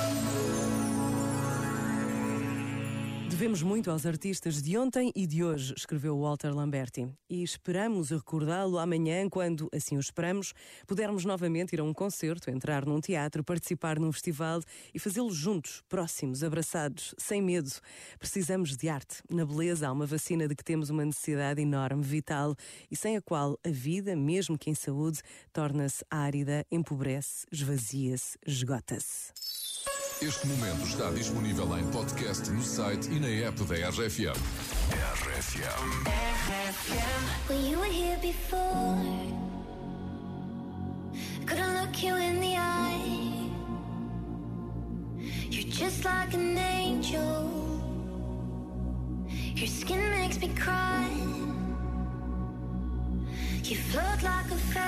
Thank you. Devemos muito aos artistas de ontem e de hoje, escreveu Walter Lamberti. E esperamos recordá-lo amanhã, quando, assim o esperamos, pudermos novamente ir a um concerto, entrar num teatro, participar num festival e fazê-lo juntos, próximos, abraçados, sem medo. Precisamos de arte. Na beleza há uma vacina de que temos uma necessidade enorme, vital, e sem a qual a vida, mesmo que em saúde, torna-se árida, empobrece, esvazia-se, esgota-se. Este momento está disponível em podcast no site e na app da RFM. RFM. RFM. Well, you were here before. Couldn't look you in the eye. You're just like an angel. Your skin makes me cry. You float like a feather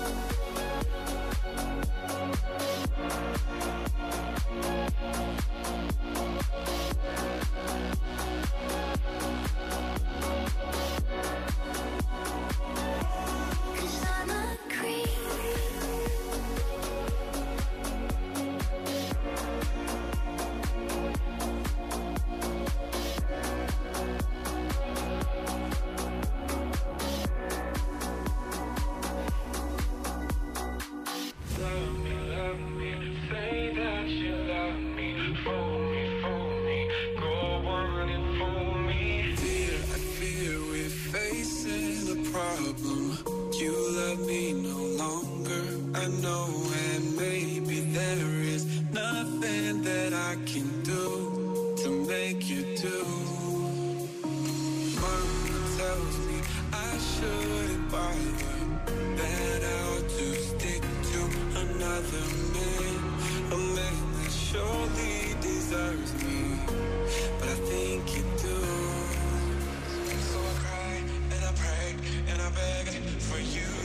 Thank you. know and maybe there is nothing that I can do to make you do. Mama tells me I shouldn't bother That I ought to stick to another man A man that surely deserves me But I think you do. So I cry and I pray and I beg for you.